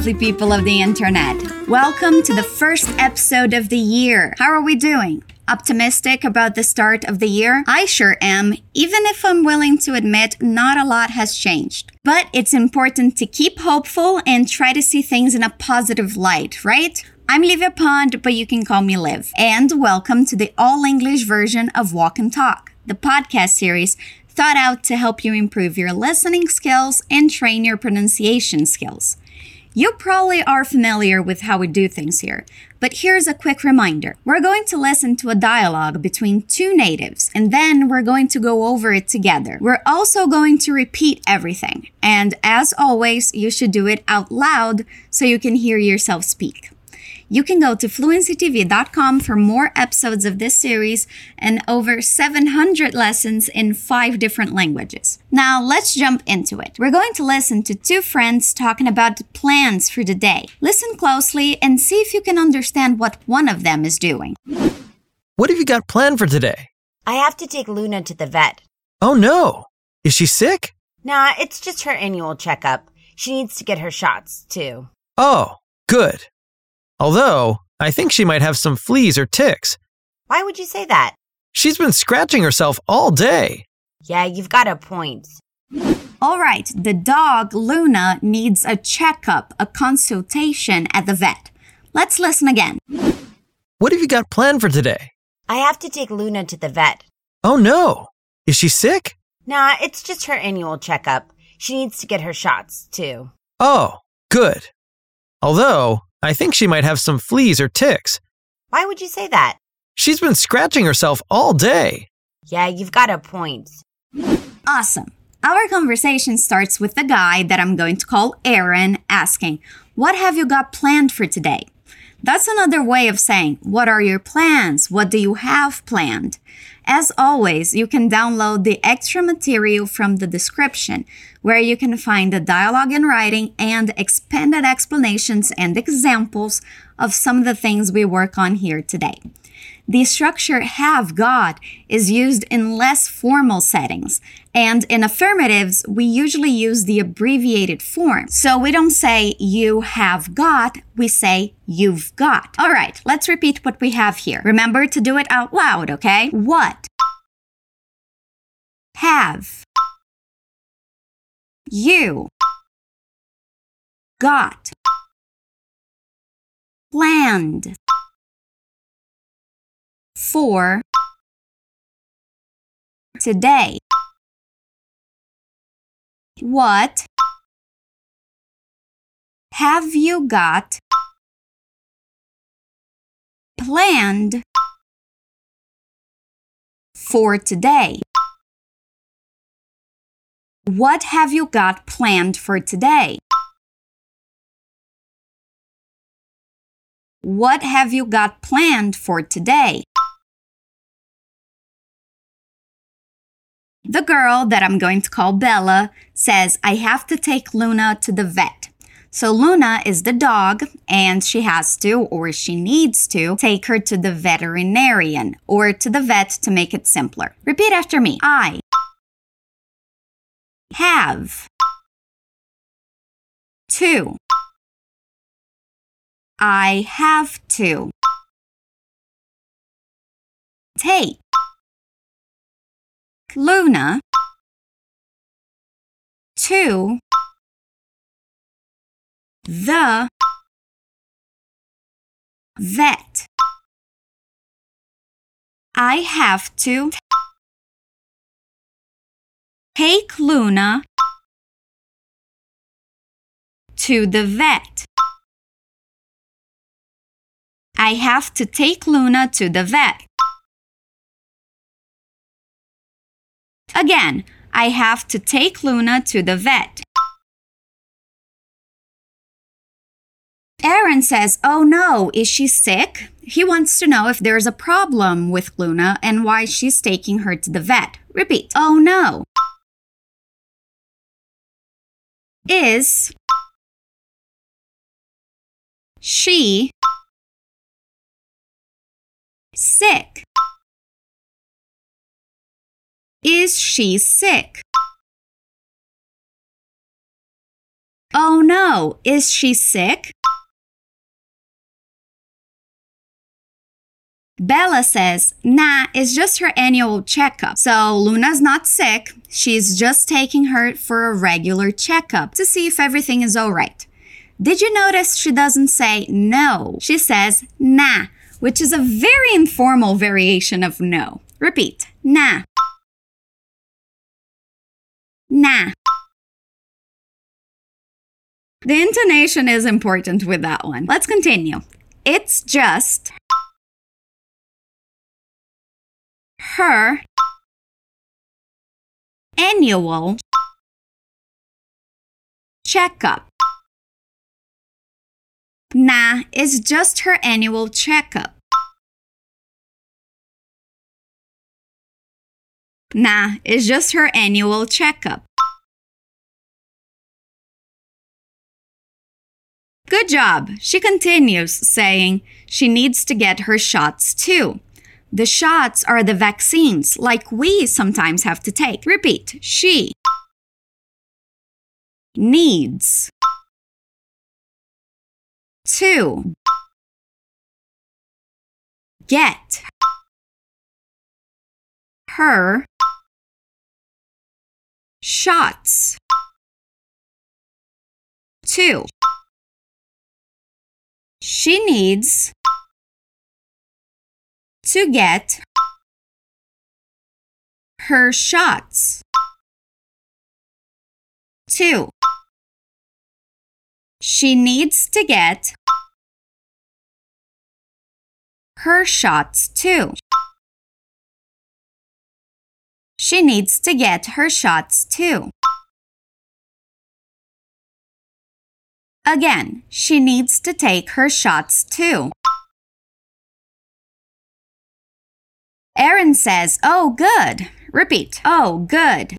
lovely people of the internet. Welcome to the first episode of the year. How are we doing? Optimistic about the start of the year? I sure am, even if I'm willing to admit not a lot has changed. But it's important to keep hopeful and try to see things in a positive light, right? I'm Livia Pond, but you can call me Liv. And welcome to the all English version of Walk and Talk, the podcast series thought out to help you improve your listening skills and train your pronunciation skills. You probably are familiar with how we do things here, but here's a quick reminder. We're going to listen to a dialogue between two natives, and then we're going to go over it together. We're also going to repeat everything, and as always, you should do it out loud so you can hear yourself speak. You can go to fluencytv.com for more episodes of this series and over 700 lessons in five different languages. Now, let's jump into it. We're going to listen to two friends talking about plans for the day. Listen closely and see if you can understand what one of them is doing. What have you got planned for today? I have to take Luna to the vet. Oh no! Is she sick? Nah, it's just her annual checkup. She needs to get her shots, too. Oh, good. Although, I think she might have some fleas or ticks. Why would you say that? She's been scratching herself all day. Yeah, you've got a point. All right, the dog, Luna, needs a checkup, a consultation at the vet. Let's listen again. What have you got planned for today? I have to take Luna to the vet. Oh no! Is she sick? Nah, it's just her annual checkup. She needs to get her shots, too. Oh, good. Although, I think she might have some fleas or ticks. Why would you say that? She's been scratching herself all day. Yeah, you've got a point. Awesome. Our conversation starts with the guy that I'm going to call Aaron asking, What have you got planned for today? That's another way of saying, What are your plans? What do you have planned? As always, you can download the extra material from the description, where you can find the dialogue in writing and expanded explanations and examples of some of the things we work on here today. The structure have got is used in less formal settings, and in affirmatives, we usually use the abbreviated form. So we don't say you have got, we say you've got. All right, let's repeat what we have here. Remember to do it out loud, okay? What? Have. You. Got. Planned for today. What have you got planned for today? What have you got planned for today? What have you got planned for today? The girl that I'm going to call Bella says, I have to take Luna to the vet. So Luna is the dog and she has to or she needs to take her to the veterinarian or to the vet to make it simpler. Repeat after me. I have to. I have to. Take. Luna. To. The. Vet. I have to. Take Luna to the vet. I have to take Luna to the vet. Again, I have to take Luna to the vet. Aaron says, Oh no, is she sick? He wants to know if there's a problem with Luna and why she's taking her to the vet. Repeat. Oh no. Is she sick? Is she sick? Oh no, is she sick? Bella says, nah, it's just her annual checkup. So Luna's not sick. She's just taking her for a regular checkup to see if everything is alright. Did you notice she doesn't say no? She says nah, which is a very informal variation of no. Repeat, nah. Nah. The intonation is important with that one. Let's continue. It's just her annual checkup. Nah, it's just her annual checkup. Nah, it's just her annual checkup. Good job. She continues, saying she needs to get her shots too. The shots are the vaccines, like we sometimes have to take. Repeat. She needs to get her shots. Two. She needs to get her shots. Two. She needs to get her shots too. She needs to get her shots too. Again, she needs to take her shots too. Aaron says, Oh, good. Repeat, Oh, good.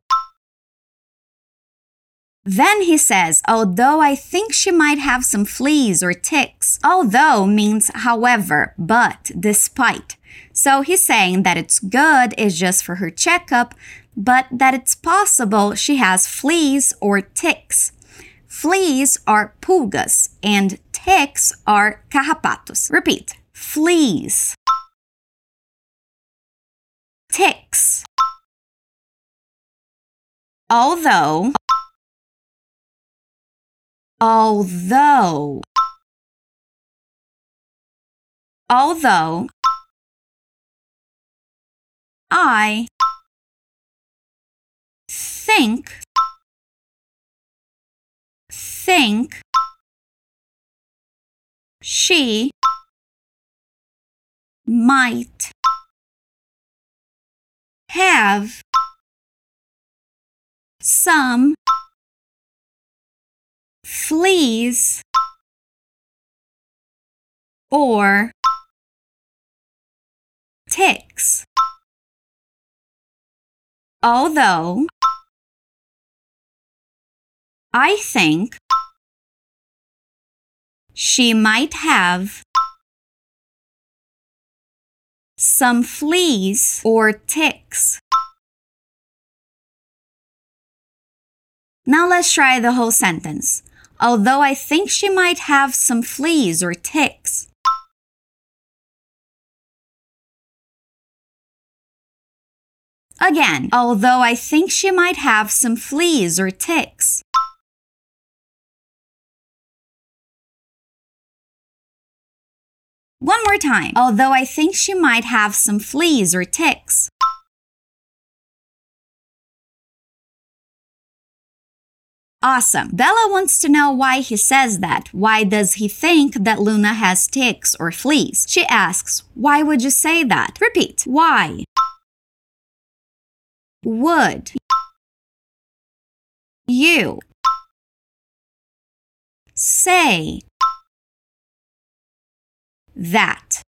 Then he says, although I think she might have some fleas or ticks. Although means however, but, despite. So he's saying that it's good is just for her checkup, but that it's possible she has fleas or ticks. Fleas are pulgas and ticks are carrapatos. Repeat. Fleas. Ticks. Although although although I think think she might have some fleas or ticks. Although I think she might have some fleas or ticks. Now let's try the whole sentence although I think she might have some fleas or ticks. Again, although I think she might have some fleas or ticks. One more time. Although I think she might have some fleas or ticks. Awesome. Bella wants to know why he says that. Why does he think that Luna has ticks or fleas? She asks, Why would you say that? Repeat. Why? Would you say that?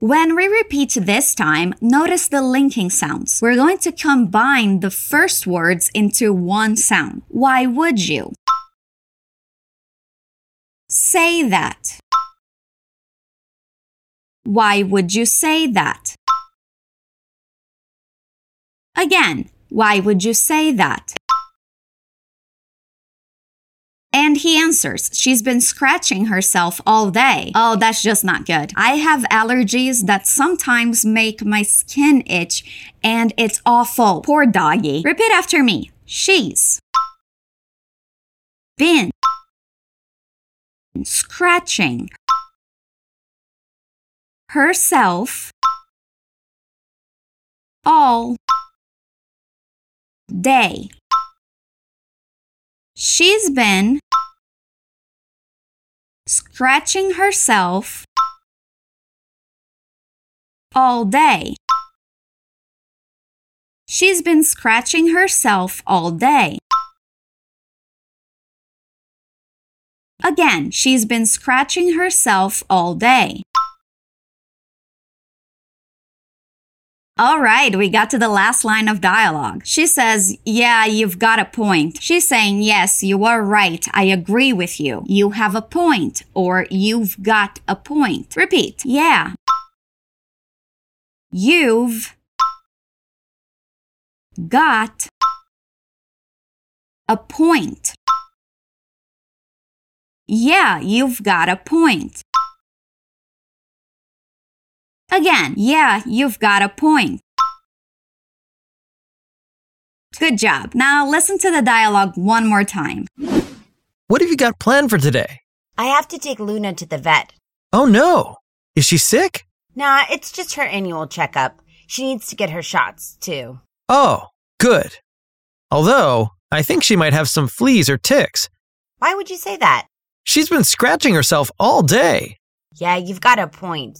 When we repeat this time, notice the linking sounds. We're going to combine the first words into one sound. Why would you? Say that. Why would you say that? Again, why would you say that? And he answers, She's been scratching herself all day. Oh, that's just not good. I have allergies that sometimes make my skin itch, and it's awful. Poor doggy. Repeat after me. She's been scratching herself all day. She's been scratching herself all day. She's been scratching herself all day. Again, she's been scratching herself all day. All right, we got to the last line of dialogue. She says, Yeah, you've got a point. She's saying, Yes, you are right. I agree with you. You have a point, or you've got a point. Repeat. Yeah. You've got a point. Yeah, you've got a point. Again, yeah, you've got a point. Good job. Now listen to the dialogue one more time. What have you got planned for today? I have to take Luna to the vet. Oh no. Is she sick? Nah, it's just her annual checkup. She needs to get her shots, too. Oh, good. Although, I think she might have some fleas or ticks. Why would you say that? She's been scratching herself all day. Yeah, you've got a point.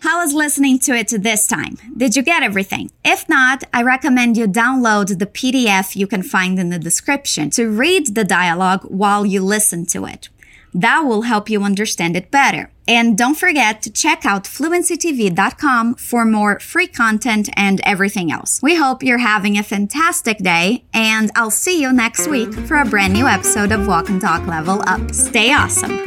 How was listening to it this time? Did you get everything? If not, I recommend you download the PDF you can find in the description to read the dialogue while you listen to it. That will help you understand it better. And don't forget to check out fluencytv.com for more free content and everything else. We hope you're having a fantastic day, and I'll see you next week for a brand new episode of Walk and Talk Level Up. Stay awesome.